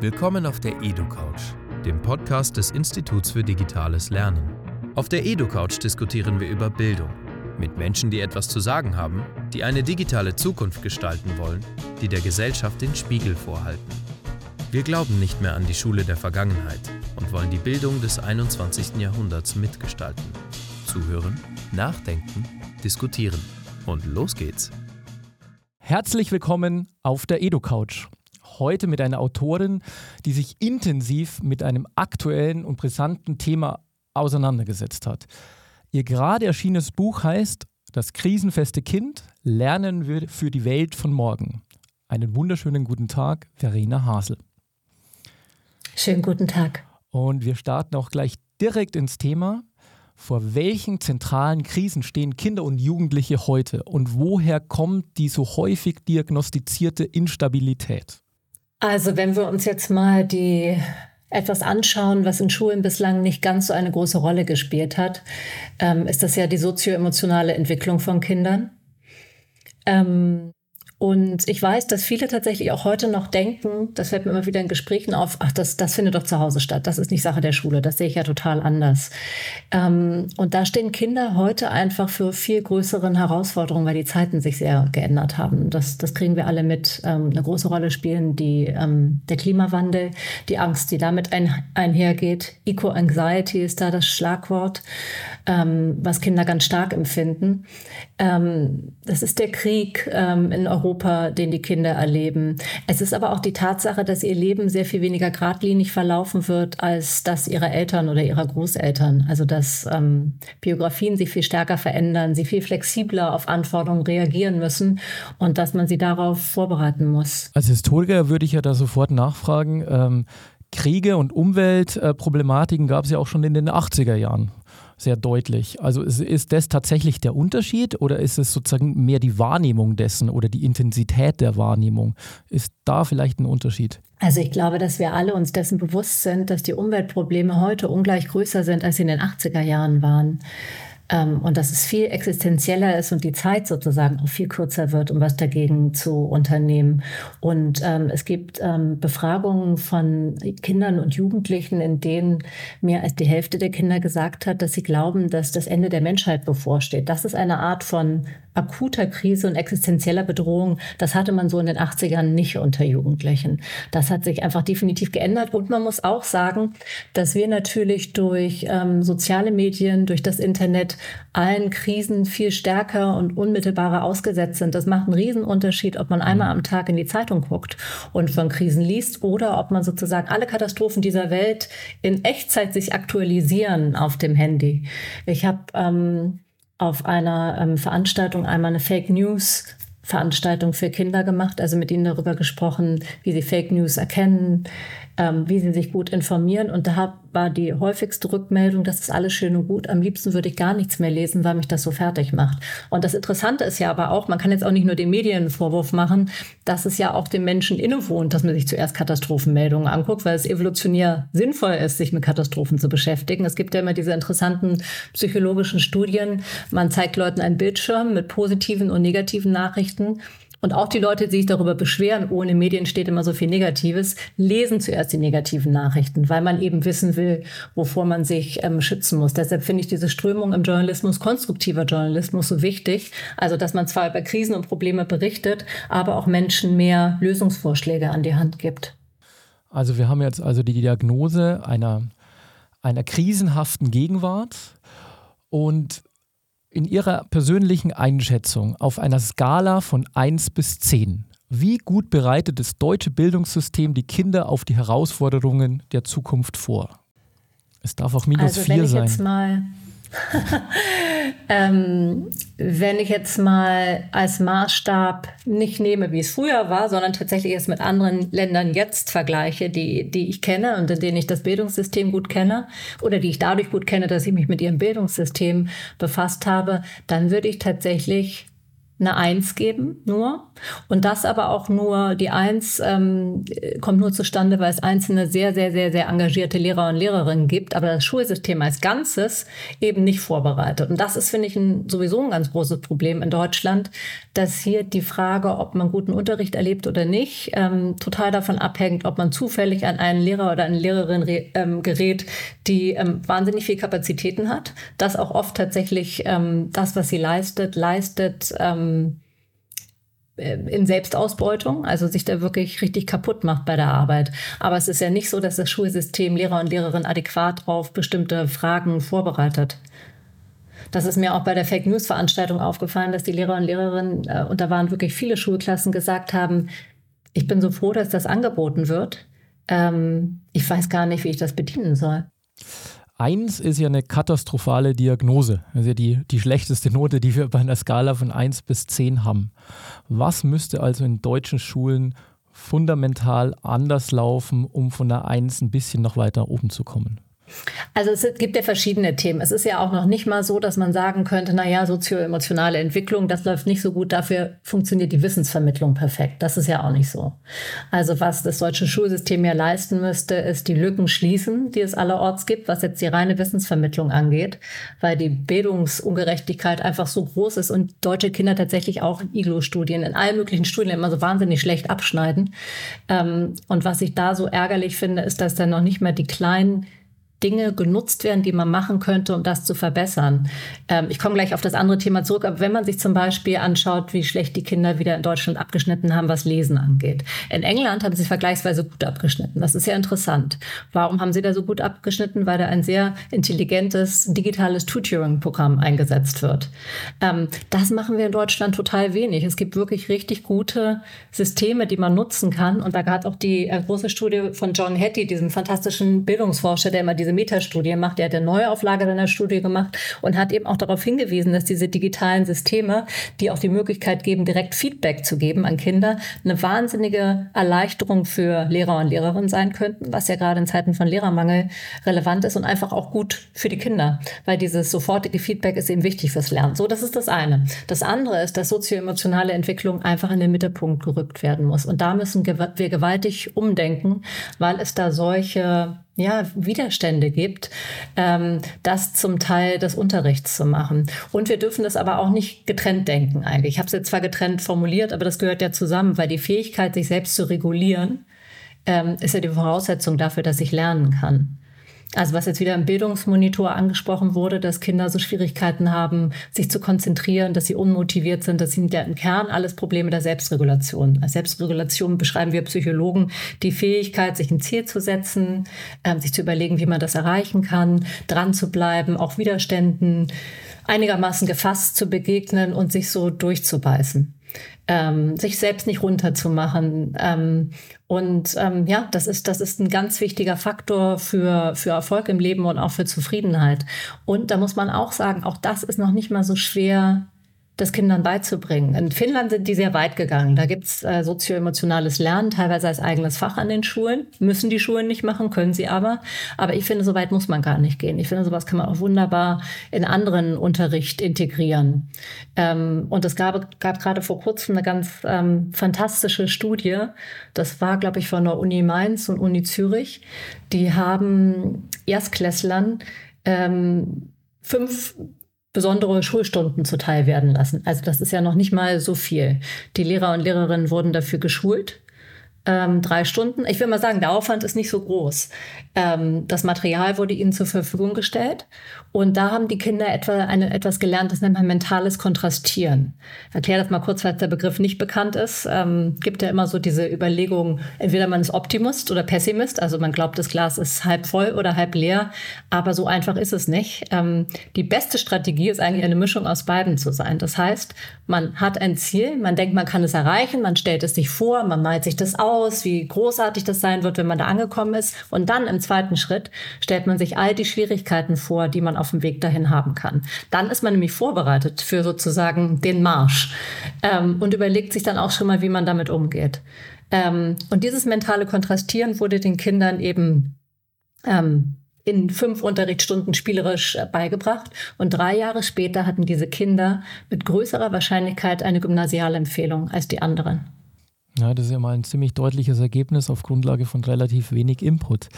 Willkommen auf der EduCouch, dem Podcast des Instituts für Digitales Lernen. Auf der EduCouch diskutieren wir über Bildung mit Menschen, die etwas zu sagen haben, die eine digitale Zukunft gestalten wollen, die der Gesellschaft den Spiegel vorhalten. Wir glauben nicht mehr an die Schule der Vergangenheit und wollen die Bildung des 21. Jahrhunderts mitgestalten. Zuhören, nachdenken, diskutieren. Und los geht's. Herzlich willkommen auf der EduCouch. Heute mit einer Autorin, die sich intensiv mit einem aktuellen und brisanten Thema auseinandergesetzt hat. Ihr gerade erschienenes Buch heißt Das krisenfeste Kind, Lernen wir für die Welt von morgen. Einen wunderschönen guten Tag, Verena Hasel. Schönen guten Tag. Und wir starten auch gleich direkt ins Thema. Vor welchen zentralen Krisen stehen Kinder und Jugendliche heute und woher kommt die so häufig diagnostizierte Instabilität? Also wenn wir uns jetzt mal die etwas anschauen, was in Schulen bislang nicht ganz so eine große Rolle gespielt hat, ähm, ist das ja die sozioemotionale Entwicklung von Kindern. Ähm, und ich weiß, dass viele tatsächlich auch heute noch denken, das fällt mir immer wieder in Gesprächen auf, ach, das, das findet doch zu Hause statt. Das ist nicht Sache der Schule. Das sehe ich ja total anders. Ähm, und da stehen Kinder heute einfach für viel größeren Herausforderungen, weil die Zeiten sich sehr geändert haben. Das, das kriegen wir alle mit. Ähm, eine große Rolle spielen die, ähm, der Klimawandel, die Angst, die damit ein, einhergeht. Eco-Anxiety ist da das Schlagwort, ähm, was Kinder ganz stark empfinden. Ähm, das ist der Krieg ähm, in Europa Europa, den die Kinder erleben. Es ist aber auch die Tatsache, dass ihr Leben sehr viel weniger geradlinig verlaufen wird als das ihrer Eltern oder ihrer Großeltern. Also dass ähm, Biografien sich viel stärker verändern, sie viel flexibler auf Anforderungen reagieren müssen und dass man sie darauf vorbereiten muss. Als Historiker würde ich ja da sofort nachfragen. Ähm, Kriege und Umweltproblematiken gab es ja auch schon in den 80er Jahren sehr deutlich. Also ist, das tatsächlich der Unterschied oder ist es sozusagen mehr die Wahrnehmung dessen oder die Intensität der Wahrnehmung? Ist da vielleicht ein Unterschied? Also ich glaube, dass wir alle uns dessen bewusst sind, dass die Umweltprobleme heute ungleich größer sind, als sie in den 80er Jahren waren. Ähm, und dass es viel existenzieller ist und die Zeit sozusagen auch viel kürzer wird, um was dagegen zu unternehmen. Und ähm, es gibt ähm, Befragungen von Kindern und Jugendlichen, in denen mehr als die Hälfte der Kinder gesagt hat, dass sie glauben, dass das Ende der Menschheit bevorsteht. Das ist eine Art von akuter Krise und existenzieller Bedrohung, das hatte man so in den 80ern nicht unter Jugendlichen. Das hat sich einfach definitiv geändert. Und man muss auch sagen, dass wir natürlich durch ähm, soziale Medien, durch das Internet allen Krisen viel stärker und unmittelbarer ausgesetzt sind. Das macht einen Riesenunterschied, ob man einmal am Tag in die Zeitung guckt und von Krisen liest oder ob man sozusagen alle Katastrophen dieser Welt in Echtzeit sich aktualisieren auf dem Handy. Ich habe ähm, auf einer ähm, Veranstaltung einmal eine Fake News Veranstaltung für Kinder gemacht, also mit ihnen darüber gesprochen, wie sie Fake News erkennen, ähm, wie sie sich gut informieren. Und da war die häufigste Rückmeldung, das ist alles schön und gut. Am liebsten würde ich gar nichts mehr lesen, weil mich das so fertig macht. Und das Interessante ist ja aber auch, man kann jetzt auch nicht nur den Medien einen Vorwurf machen, dass es ja auch dem Menschen innewohnt, dass man sich zuerst Katastrophenmeldungen anguckt, weil es evolutionär sinnvoll ist, sich mit Katastrophen zu beschäftigen. Es gibt ja immer diese interessanten psychologischen Studien. Man zeigt Leuten einen Bildschirm mit positiven und negativen Nachrichten und auch die Leute, die sich darüber beschweren, ohne Medien steht immer so viel Negatives, lesen zuerst die negativen Nachrichten, weil man eben wissen will, wovor man sich ähm, schützen muss. Deshalb finde ich diese Strömung im Journalismus, konstruktiver Journalismus, so wichtig. Also, dass man zwar über Krisen und Probleme berichtet, aber auch Menschen mehr Lösungsvorschläge an die Hand gibt. Also, wir haben jetzt also die Diagnose einer, einer krisenhaften Gegenwart. Und in Ihrer persönlichen Einschätzung auf einer Skala von 1 bis 10, wie gut bereitet das deutsche Bildungssystem die Kinder auf die Herausforderungen der Zukunft vor? Es darf auch minus also, 4 wenn ich sein. Jetzt mal ähm, wenn ich jetzt mal als Maßstab nicht nehme, wie es früher war, sondern tatsächlich es mit anderen Ländern jetzt vergleiche, die, die ich kenne und in denen ich das Bildungssystem gut kenne oder die ich dadurch gut kenne, dass ich mich mit ihrem Bildungssystem befasst habe, dann würde ich tatsächlich eine Eins geben, nur. Und das aber auch nur, die Eins ähm, kommt nur zustande, weil es einzelne sehr, sehr, sehr, sehr engagierte Lehrer und Lehrerinnen gibt, aber das Schulsystem als Ganzes eben nicht vorbereitet. Und das ist, finde ich, ein, sowieso ein ganz großes Problem in Deutschland, dass hier die Frage, ob man guten Unterricht erlebt oder nicht, ähm, total davon abhängt, ob man zufällig an einen Lehrer oder eine Lehrerin ähm, gerät, die ähm, wahnsinnig viel Kapazitäten hat, das auch oft tatsächlich ähm, das, was sie leistet, leistet, ähm, ähm, äh, in Selbstausbeutung, also sich da wirklich richtig kaputt macht bei der Arbeit. Aber es ist ja nicht so, dass das Schulsystem Lehrer und Lehrerinnen adäquat auf bestimmte Fragen vorbereitet. Das ist mir auch bei der Fake News Veranstaltung aufgefallen, dass die Lehrer und Lehrerinnen, äh, und da waren wirklich viele Schulklassen, gesagt haben, ich bin so froh, dass das angeboten wird. Ähm, ich weiß gar nicht, wie ich das bedienen soll. Eins ist ja eine katastrophale Diagnose. Ja die, die schlechteste Note, die wir bei einer Skala von 1 bis 10 haben. Was müsste also in deutschen Schulen fundamental anders laufen, um von der 1 ein bisschen noch weiter oben zu kommen? Also es gibt ja verschiedene Themen. Es ist ja auch noch nicht mal so, dass man sagen könnte, naja, sozioemotionale Entwicklung, das läuft nicht so gut, dafür funktioniert die Wissensvermittlung perfekt. Das ist ja auch nicht so. Also was das deutsche Schulsystem ja leisten müsste, ist die Lücken schließen, die es allerorts gibt, was jetzt die reine Wissensvermittlung angeht, weil die Bildungsungerechtigkeit einfach so groß ist und deutsche Kinder tatsächlich auch in IGLO-Studien, in allen möglichen Studien immer so wahnsinnig schlecht abschneiden. Ähm, und was ich da so ärgerlich finde, ist, dass dann noch nicht mehr die kleinen Dinge genutzt werden, die man machen könnte, um das zu verbessern. Ähm, ich komme gleich auf das andere Thema zurück, aber wenn man sich zum Beispiel anschaut, wie schlecht die Kinder wieder in Deutschland abgeschnitten haben, was Lesen angeht. In England haben sie vergleichsweise gut abgeschnitten. Das ist ja interessant. Warum haben sie da so gut abgeschnitten? Weil da ein sehr intelligentes digitales Tutoring-Programm eingesetzt wird. Ähm, das machen wir in Deutschland total wenig. Es gibt wirklich richtig gute Systeme, die man nutzen kann. Und da gab auch die äh, große Studie von John Hattie, diesem fantastischen Bildungsforscher, der immer diese diese Metastudie macht. Er hat eine Neuauflage seiner Studie gemacht und hat eben auch darauf hingewiesen, dass diese digitalen Systeme, die auch die Möglichkeit geben, direkt Feedback zu geben an Kinder, eine wahnsinnige Erleichterung für Lehrer und Lehrerinnen sein könnten, was ja gerade in Zeiten von Lehrermangel relevant ist und einfach auch gut für die Kinder, weil dieses sofortige Feedback ist eben wichtig fürs Lernen. So, das ist das eine. Das andere ist, dass sozioemotionale Entwicklung einfach in den Mittelpunkt gerückt werden muss. Und da müssen wir gewaltig umdenken, weil es da solche ja, Widerstände gibt, ähm, das zum Teil des Unterrichts zu machen. Und wir dürfen das aber auch nicht getrennt denken eigentlich. Ich habe es jetzt zwar getrennt formuliert, aber das gehört ja zusammen, weil die Fähigkeit, sich selbst zu regulieren, ähm, ist ja die Voraussetzung dafür, dass ich lernen kann. Also was jetzt wieder im Bildungsmonitor angesprochen wurde, dass Kinder so Schwierigkeiten haben, sich zu konzentrieren, dass sie unmotiviert sind, das sind ja im Kern alles Probleme der Selbstregulation. Als Selbstregulation beschreiben wir Psychologen die Fähigkeit, sich ein Ziel zu setzen, äh, sich zu überlegen, wie man das erreichen kann, dran zu bleiben, auch Widerständen einigermaßen gefasst zu begegnen und sich so durchzubeißen ähm, sich selbst nicht runterzumachen. Ähm, und ähm, ja, das ist, das ist ein ganz wichtiger Faktor für, für Erfolg im Leben und auch für Zufriedenheit. Und da muss man auch sagen, auch das ist noch nicht mal so schwer das Kindern beizubringen. In Finnland sind die sehr weit gegangen. Da gibt's äh, sozioemotionales Lernen, teilweise als eigenes Fach an den Schulen. Müssen die Schulen nicht machen, können sie aber. Aber ich finde, so weit muss man gar nicht gehen. Ich finde, sowas kann man auch wunderbar in anderen Unterricht integrieren. Ähm, und es gab, gab gerade vor kurzem eine ganz ähm, fantastische Studie. Das war, glaube ich, von der Uni Mainz und Uni Zürich. Die haben Erstklässlern ähm, fünf besondere Schulstunden zuteil werden lassen. Also das ist ja noch nicht mal so viel. Die Lehrer und Lehrerinnen wurden dafür geschult ähm, drei Stunden. Ich will mal sagen, der Aufwand ist nicht so groß. Ähm, das Material wurde ihnen zur Verfügung gestellt und da haben die Kinder etwa eine, etwas gelernt, das nennt man mentales Kontrastieren. Ich erkläre das mal kurz, weil der Begriff nicht bekannt ist. Ähm, gibt ja immer so diese Überlegung, entweder man ist Optimist oder Pessimist, also man glaubt, das Glas ist halb voll oder halb leer, aber so einfach ist es nicht. Ähm, die beste Strategie ist eigentlich eine Mischung aus beiden zu sein. Das heißt, man hat ein Ziel, man denkt, man kann es erreichen, man stellt es sich vor, man malt sich das aus, aus, wie großartig das sein wird, wenn man da angekommen ist. Und dann im zweiten Schritt stellt man sich all die Schwierigkeiten vor, die man auf dem Weg dahin haben kann. Dann ist man nämlich vorbereitet für sozusagen den Marsch ähm, und überlegt sich dann auch schon mal, wie man damit umgeht. Ähm, und dieses mentale Kontrastieren wurde den Kindern eben ähm, in fünf Unterrichtsstunden spielerisch äh, beigebracht. Und drei Jahre später hatten diese Kinder mit größerer Wahrscheinlichkeit eine Gymnasialempfehlung als die anderen. Ja, das ist ja mal ein ziemlich deutliches Ergebnis auf Grundlage von relativ wenig Input.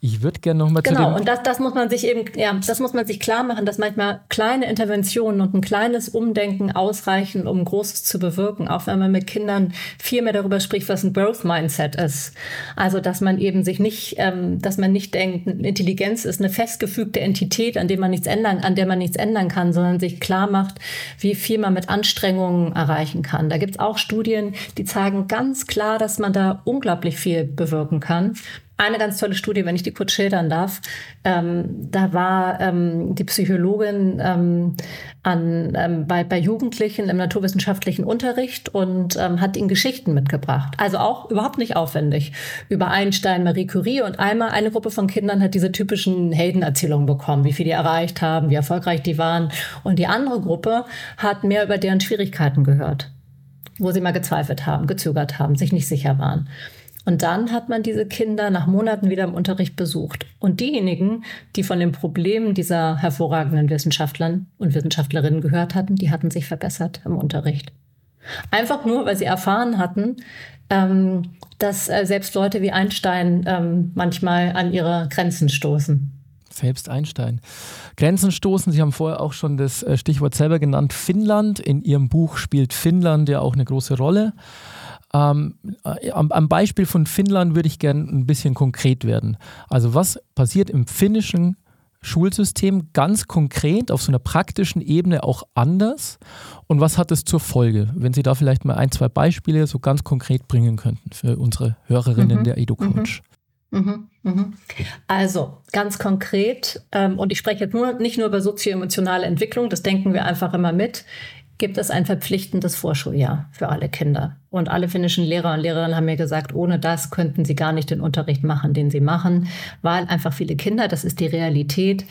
Ich würde gerne noch mal genau, zu dem und das, das muss man sich eben, ja, das muss man sich klar machen, dass manchmal kleine Interventionen und ein kleines Umdenken ausreichen, um Großes zu bewirken. Auch wenn man mit Kindern viel mehr darüber spricht, was ein Growth Mindset ist. Also, dass man eben sich nicht, ähm, dass man nicht denkt, Intelligenz ist eine festgefügte Entität, an der man nichts ändern, an der man nichts ändern kann, sondern sich klar macht, wie viel man mit Anstrengungen erreichen kann. Da gibt es auch Studien, die zeigen ganz klar, dass man da unglaublich viel bewirken kann eine ganz tolle Studie, wenn ich die kurz schildern darf. Ähm, da war ähm, die Psychologin ähm, an, ähm, bei, bei Jugendlichen im naturwissenschaftlichen Unterricht und ähm, hat ihnen Geschichten mitgebracht. Also auch überhaupt nicht aufwendig. Über Einstein, Marie Curie und einmal eine Gruppe von Kindern hat diese typischen Heldenerzählungen bekommen, wie viel die erreicht haben, wie erfolgreich die waren. Und die andere Gruppe hat mehr über deren Schwierigkeiten gehört, wo sie mal gezweifelt haben, gezögert haben, sich nicht sicher waren. Und dann hat man diese Kinder nach Monaten wieder im Unterricht besucht. Und diejenigen, die von den Problemen dieser hervorragenden Wissenschaftler und Wissenschaftlerinnen gehört hatten, die hatten sich verbessert im Unterricht. Einfach nur, weil sie erfahren hatten, ähm, dass äh, selbst Leute wie Einstein ähm, manchmal an ihre Grenzen stoßen. Selbst Einstein. Grenzen stoßen, Sie haben vorher auch schon das äh, Stichwort selber genannt, Finnland. In Ihrem Buch spielt Finnland ja auch eine große Rolle. Ähm, äh, am, am, Beispiel von Finnland würde ich gerne ein bisschen konkret werden. Also was passiert im finnischen Schulsystem ganz konkret auf so einer praktischen Ebene auch anders und was hat es zur Folge? Wenn Sie da vielleicht mal ein, zwei Beispiele so ganz konkret bringen könnten für unsere Hörerinnen mhm. der EduCoach. Mhm. Mhm. mhm. Also ganz konkret, ähm, und ich spreche jetzt nur, nicht nur über sozioemotionale Entwicklung, das denken wir einfach immer mit gibt es ein verpflichtendes Vorschuljahr für alle Kinder. Und alle finnischen Lehrer und Lehrerinnen haben mir gesagt, ohne das könnten sie gar nicht den Unterricht machen, den sie machen, weil einfach viele Kinder, das ist die Realität,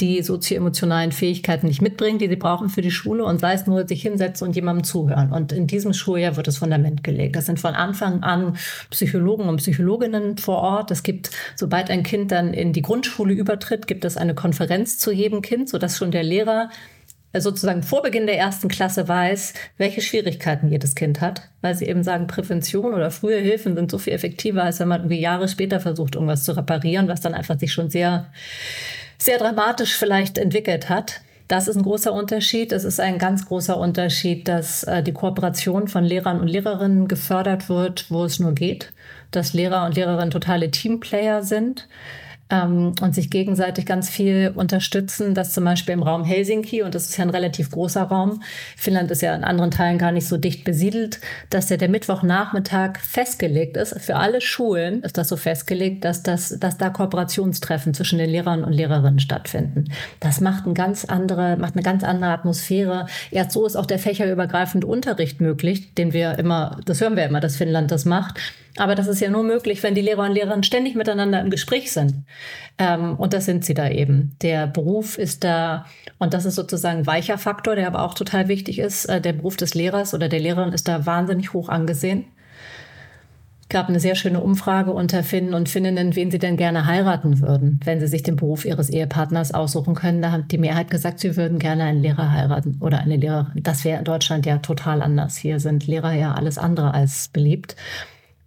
die sozioemotionalen Fähigkeiten nicht mitbringen, die sie brauchen für die Schule und sei es nur sich hinsetzen und jemandem zuhören. Und in diesem Schuljahr wird das Fundament gelegt. Das sind von Anfang an Psychologen und Psychologinnen vor Ort. Es gibt, sobald ein Kind dann in die Grundschule übertritt, gibt es eine Konferenz zu jedem Kind, sodass schon der Lehrer sozusagen vor Beginn der ersten Klasse weiß, welche Schwierigkeiten jedes Kind hat, weil sie eben sagen, Prävention oder frühe Hilfen sind so viel effektiver, als wenn man irgendwie Jahre später versucht, irgendwas zu reparieren, was dann einfach sich schon sehr, sehr dramatisch vielleicht entwickelt hat. Das ist ein großer Unterschied. Es ist ein ganz großer Unterschied, dass äh, die Kooperation von Lehrern und Lehrerinnen gefördert wird, wo es nur geht, dass Lehrer und Lehrerinnen totale Teamplayer sind ähm, und sich gegenseitig ganz viel unterstützen, dass zum Beispiel im Raum Helsinki, und das ist ja ein relativ großer Raum, Finnland ist ja in anderen Teilen gar nicht so dicht besiedelt, dass der, der Mittwochnachmittag festgelegt ist. Für alle Schulen ist das so festgelegt, dass, das, dass da Kooperationstreffen zwischen den Lehrern und Lehrerinnen stattfinden. Das macht, ein ganz andere, macht eine ganz andere Atmosphäre. Erst so ist auch der fächerübergreifende Unterricht möglich, den wir immer, das hören wir immer, dass Finnland das macht aber das ist ja nur möglich, wenn die Lehrer und Lehrerinnen ständig miteinander im Gespräch sind. Ähm, und das sind sie da eben. Der Beruf ist da, und das ist sozusagen ein weicher Faktor, der aber auch total wichtig ist. Äh, der Beruf des Lehrers oder der Lehrerin ist da wahnsinnig hoch angesehen. Es gab eine sehr schöne Umfrage unter Finnen und Finninnen, wen sie denn gerne heiraten würden, wenn sie sich den Beruf ihres Ehepartners aussuchen können. Da hat die Mehrheit gesagt, sie würden gerne einen Lehrer heiraten oder eine Lehrerin. Das wäre in Deutschland ja total anders. Hier sind Lehrer ja alles andere als beliebt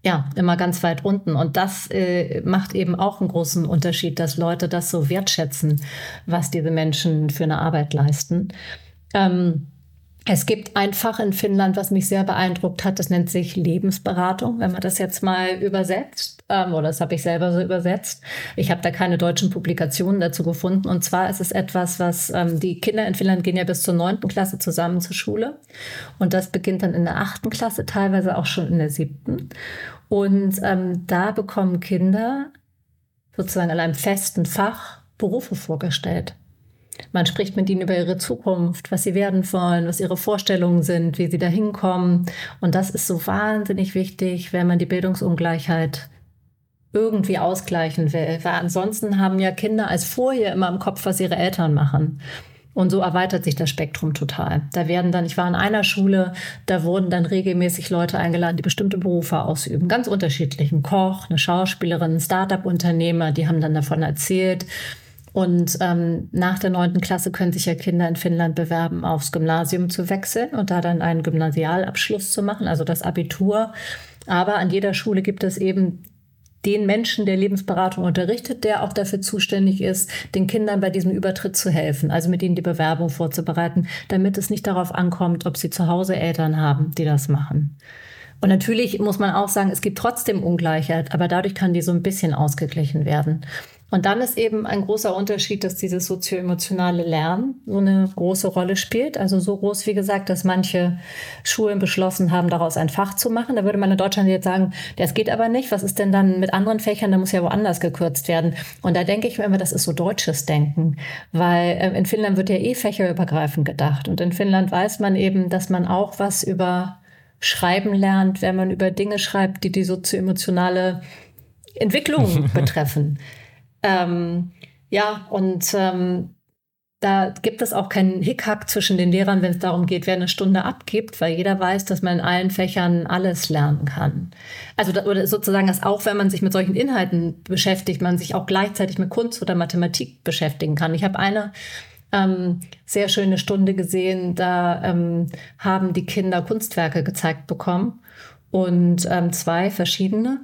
ja, immer ganz weit unten. Und das äh, macht eben auch einen großen Unterschied, dass Leute das so wertschätzen, was diese Menschen für eine Arbeit leisten. Ähm, es gibt ein Fach in Finnland, was mich sehr beeindruckt hat. Das nennt sich Lebensberatung, wenn man das jetzt mal übersetzt. Ähm, oder das habe ich selber so übersetzt. Ich habe da keine deutschen Publikationen dazu gefunden. Und zwar ist es etwas, was ähm, die Kinder in Finnland gehen ja bis zur neunten Klasse zusammen zur Schule. Und das beginnt dann in der achten Klasse, teilweise auch schon in der siebten. Und ähm, da bekommen Kinder sozusagen in einem festen Fach Berufe vorgestellt. Man spricht mit ihnen über ihre Zukunft, was sie werden wollen, was ihre Vorstellungen sind, wie sie da hinkommen. Und das ist so wahnsinnig wichtig, wenn man die Bildungsungleichheit irgendwie ausgleichen will. Weil ansonsten haben ja Kinder als vorher immer im Kopf, was ihre Eltern machen. Und so erweitert sich das Spektrum total. Da werden dann, ich war in einer Schule, da wurden dann regelmäßig Leute eingeladen, die bestimmte Berufe ausüben. Ganz unterschiedlich. Ein Koch, eine Schauspielerin, ein Start-up-Unternehmer, die haben dann davon erzählt. Und ähm, nach der neunten Klasse können sich ja Kinder in Finnland bewerben, aufs Gymnasium zu wechseln und da dann einen Gymnasialabschluss zu machen, also das Abitur. Aber an jeder Schule gibt es eben den Menschen, der Lebensberatung unterrichtet, der auch dafür zuständig ist, den Kindern bei diesem Übertritt zu helfen, also mit ihnen die Bewerbung vorzubereiten, damit es nicht darauf ankommt, ob sie zu Hause Eltern haben, die das machen. Und natürlich muss man auch sagen, es gibt trotzdem Ungleichheit, aber dadurch kann die so ein bisschen ausgeglichen werden. Und dann ist eben ein großer Unterschied, dass dieses sozioemotionale Lernen so eine große Rolle spielt. Also so groß, wie gesagt, dass manche Schulen beschlossen haben, daraus ein Fach zu machen. Da würde man in Deutschland jetzt sagen, das geht aber nicht. Was ist denn dann mit anderen Fächern? Da muss ja woanders gekürzt werden. Und da denke ich mir immer, das ist so deutsches Denken. Weil äh, in Finnland wird ja eh fächerübergreifend gedacht. Und in Finnland weiß man eben, dass man auch was über Schreiben lernt, wenn man über Dinge schreibt, die die sozioemotionale Entwicklung betreffen. Ähm, ja, und ähm, da gibt es auch keinen Hickhack zwischen den Lehrern, wenn es darum geht, wer eine Stunde abgibt, weil jeder weiß, dass man in allen Fächern alles lernen kann. Also oder sozusagen, dass auch wenn man sich mit solchen Inhalten beschäftigt, man sich auch gleichzeitig mit Kunst oder Mathematik beschäftigen kann. Ich habe eine ähm, sehr schöne Stunde gesehen, da ähm, haben die Kinder Kunstwerke gezeigt bekommen und ähm, zwei verschiedene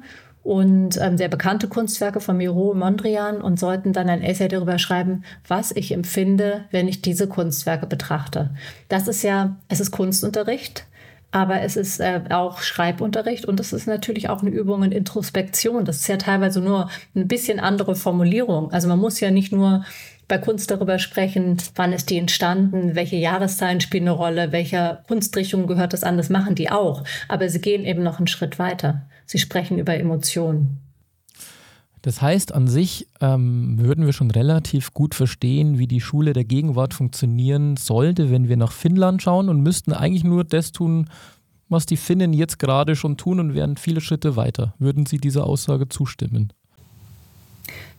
und ähm, sehr bekannte Kunstwerke von Miro und Mondrian und sollten dann ein Essay darüber schreiben, was ich empfinde, wenn ich diese Kunstwerke betrachte. Das ist ja, es ist Kunstunterricht. Aber es ist äh, auch Schreibunterricht und es ist natürlich auch eine Übung in Introspektion. Das ist ja teilweise nur ein bisschen andere Formulierung. Also man muss ja nicht nur bei Kunst darüber sprechen, wann ist die entstanden, welche Jahreszahlen spielen eine Rolle, welcher Kunstrichtung gehört das an, das machen die auch. Aber sie gehen eben noch einen Schritt weiter. Sie sprechen über Emotionen. Das heißt, an sich ähm, würden wir schon relativ gut verstehen, wie die Schule der Gegenwart funktionieren sollte, wenn wir nach Finnland schauen und müssten eigentlich nur das tun, was die Finnen jetzt gerade schon tun und wären viele Schritte weiter. Würden Sie dieser Aussage zustimmen?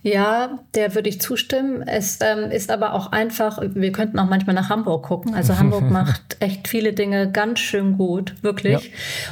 Ja, der würde ich zustimmen. Es ähm, ist aber auch einfach, wir könnten auch manchmal nach Hamburg gucken. Also Hamburg macht echt viele Dinge ganz schön gut, wirklich. Ja.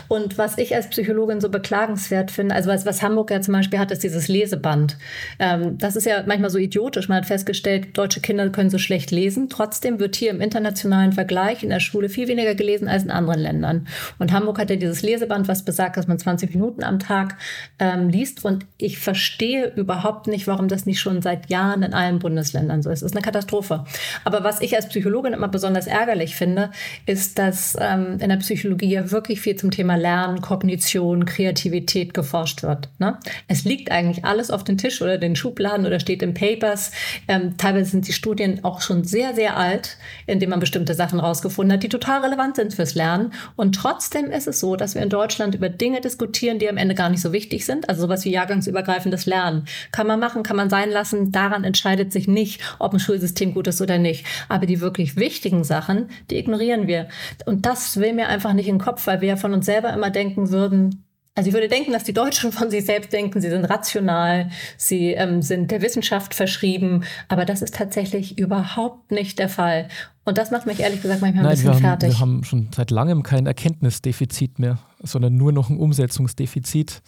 Und was ich als Psychologin so beklagenswert finde, also was, was Hamburg ja zum Beispiel hat, ist dieses Leseband. Ähm, das ist ja manchmal so idiotisch. Man hat festgestellt, deutsche Kinder können so schlecht lesen. Trotzdem wird hier im internationalen Vergleich in der Schule viel weniger gelesen als in anderen Ländern. Und Hamburg hat ja dieses Leseband, was besagt, dass man 20 Minuten am Tag ähm, liest. Und ich verstehe überhaupt nicht, warum warum das nicht schon seit Jahren in allen Bundesländern so ist. Das ist eine Katastrophe. Aber was ich als Psychologin immer besonders ärgerlich finde, ist, dass ähm, in der Psychologie ja wirklich viel zum Thema Lernen, Kognition, Kreativität geforscht wird. Ne? Es liegt eigentlich alles auf den Tisch oder den Schubladen oder steht in Papers. Ähm, teilweise sind die Studien auch schon sehr, sehr alt, indem man bestimmte Sachen rausgefunden hat, die total relevant sind fürs Lernen. Und trotzdem ist es so, dass wir in Deutschland über Dinge diskutieren, die am Ende gar nicht so wichtig sind. Also sowas wie jahrgangsübergreifendes Lernen. Kann man machen, kann man sein lassen. Daran entscheidet sich nicht, ob ein Schulsystem gut ist oder nicht. Aber die wirklich wichtigen Sachen, die ignorieren wir. Und das will mir einfach nicht in den Kopf, weil wir ja von uns selber immer denken würden, also ich würde denken, dass die Deutschen von sich selbst denken, sie sind rational, sie ähm, sind der Wissenschaft verschrieben, aber das ist tatsächlich überhaupt nicht der Fall. Und das macht mich ehrlich gesagt manchmal Nein, ein bisschen wir haben, fertig. Wir haben schon seit langem kein Erkenntnisdefizit mehr, sondern nur noch ein Umsetzungsdefizit.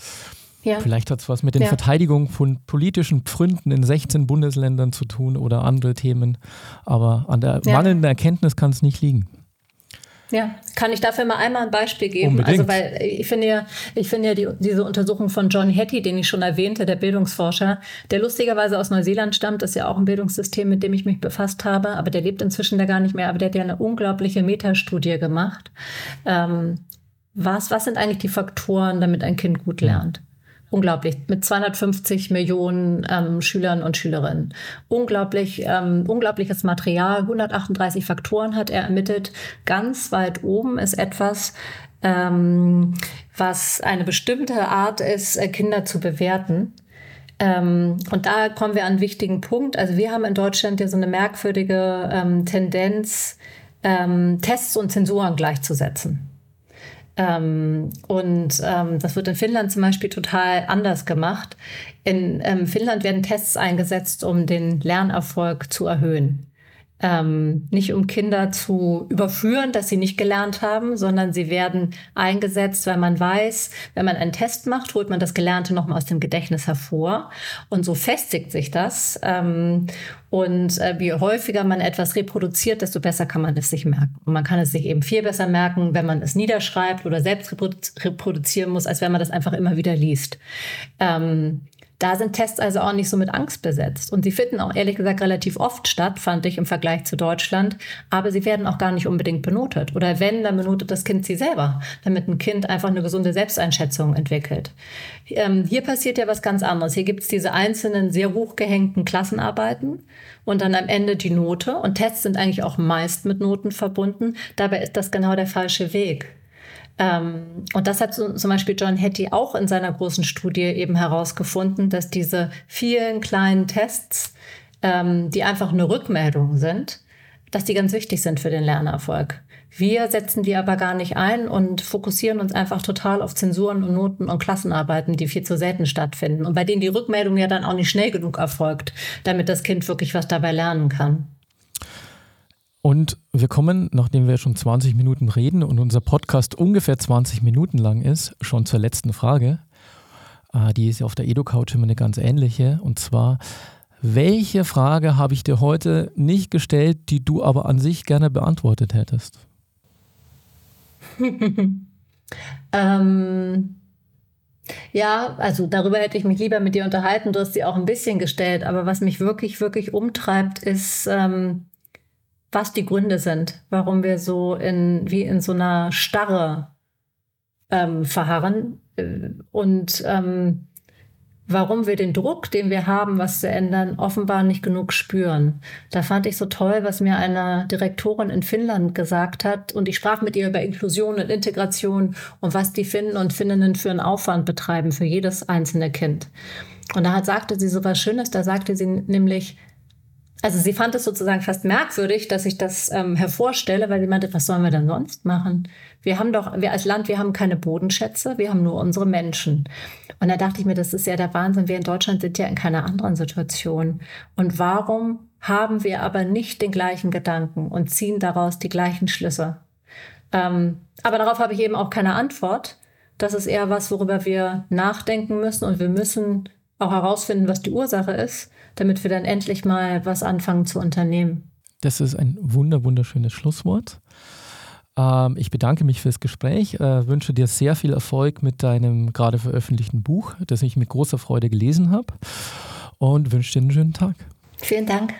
Ja. Vielleicht hat es was mit den ja. Verteidigung von politischen Pfründen in 16 Bundesländern zu tun oder andere Themen. Aber an der ja. mangelnden Erkenntnis kann es nicht liegen. Ja, kann ich dafür mal einmal ein Beispiel geben? Unbedingt. Also, weil ich finde ja, ich finde ja die, diese Untersuchung von John Hattie, den ich schon erwähnte, der Bildungsforscher, der lustigerweise aus Neuseeland stammt, ist ja auch ein Bildungssystem, mit dem ich mich befasst habe, aber der lebt inzwischen da gar nicht mehr, aber der hat ja eine unglaubliche Metastudie gemacht. Ähm, was, was sind eigentlich die Faktoren, damit ein Kind gut lernt? Unglaublich, mit 250 Millionen ähm, Schülern und Schülerinnen. Unglaublich, ähm, unglaubliches Material, 138 Faktoren hat er ermittelt. Ganz weit oben ist etwas, ähm, was eine bestimmte Art ist, äh, Kinder zu bewerten. Ähm, und da kommen wir an einen wichtigen Punkt. Also wir haben in Deutschland ja so eine merkwürdige ähm, Tendenz, ähm, Tests und Zensuren gleichzusetzen. Ähm, und ähm, das wird in Finnland zum Beispiel total anders gemacht. In ähm, Finnland werden Tests eingesetzt, um den Lernerfolg zu erhöhen. Ähm, nicht um Kinder zu überführen, dass sie nicht gelernt haben, sondern sie werden eingesetzt, weil man weiß, wenn man einen Test macht, holt man das Gelernte nochmal aus dem Gedächtnis hervor. Und so festigt sich das. Ähm, und äh, je häufiger man etwas reproduziert, desto besser kann man es sich merken. Und man kann es sich eben viel besser merken, wenn man es niederschreibt oder selbst reproduzieren muss, als wenn man das einfach immer wieder liest. Ähm, da sind Tests also auch nicht so mit Angst besetzt. Und sie finden auch ehrlich gesagt relativ oft statt, fand ich im Vergleich zu Deutschland. Aber sie werden auch gar nicht unbedingt benotet. Oder wenn, dann benotet das Kind sie selber, damit ein Kind einfach eine gesunde Selbsteinschätzung entwickelt. Ähm, hier passiert ja was ganz anderes. Hier gibt es diese einzelnen sehr hochgehängten Klassenarbeiten und dann am Ende die Note. Und Tests sind eigentlich auch meist mit Noten verbunden. Dabei ist das genau der falsche Weg. Ähm, und das hat zum Beispiel John Hattie auch in seiner großen Studie eben herausgefunden, dass diese vielen kleinen Tests, ähm, die einfach eine Rückmeldung sind, dass die ganz wichtig sind für den Lernerfolg. Wir setzen die aber gar nicht ein und fokussieren uns einfach total auf Zensuren und Noten und Klassenarbeiten, die viel zu selten stattfinden und bei denen die Rückmeldung ja dann auch nicht schnell genug erfolgt, damit das Kind wirklich was dabei lernen kann. Und wir kommen, nachdem wir schon 20 Minuten reden und unser Podcast ungefähr 20 Minuten lang ist, schon zur letzten Frage. Ah, die ist ja auf der Edo-Couch immer eine ganz ähnliche. Und zwar, welche Frage habe ich dir heute nicht gestellt, die du aber an sich gerne beantwortet hättest? ähm, ja, also darüber hätte ich mich lieber mit dir unterhalten. Du hast sie auch ein bisschen gestellt. Aber was mich wirklich, wirklich umtreibt, ist, ähm, was die Gründe sind, warum wir so in, wie in so einer Starre ähm, verharren äh, und ähm, warum wir den Druck, den wir haben, was zu ändern, offenbar nicht genug spüren. Da fand ich so toll, was mir eine Direktorin in Finnland gesagt hat. Und ich sprach mit ihr über Inklusion und Integration und was die Finnen und Finninnen für einen Aufwand betreiben für jedes einzelne Kind. Und da hat, sagte sie so was Schönes, da sagte sie nämlich, also sie fand es sozusagen fast merkwürdig, dass ich das ähm, hervorstelle, weil sie meinte, was sollen wir denn sonst machen? Wir haben doch, wir als Land, wir haben keine Bodenschätze, wir haben nur unsere Menschen. Und da dachte ich mir, das ist ja der Wahnsinn. Wir in Deutschland sind ja in keiner anderen Situation. Und warum haben wir aber nicht den gleichen Gedanken und ziehen daraus die gleichen Schlüsse? Ähm, aber darauf habe ich eben auch keine Antwort. Das ist eher was, worüber wir nachdenken müssen und wir müssen auch herausfinden, was die Ursache ist damit wir dann endlich mal was anfangen zu unternehmen. Das ist ein wunder, wunderschönes Schlusswort. Ähm, ich bedanke mich fürs Gespräch, äh, wünsche dir sehr viel Erfolg mit deinem gerade veröffentlichten Buch, das ich mit großer Freude gelesen habe und wünsche dir einen schönen Tag. Vielen Dank.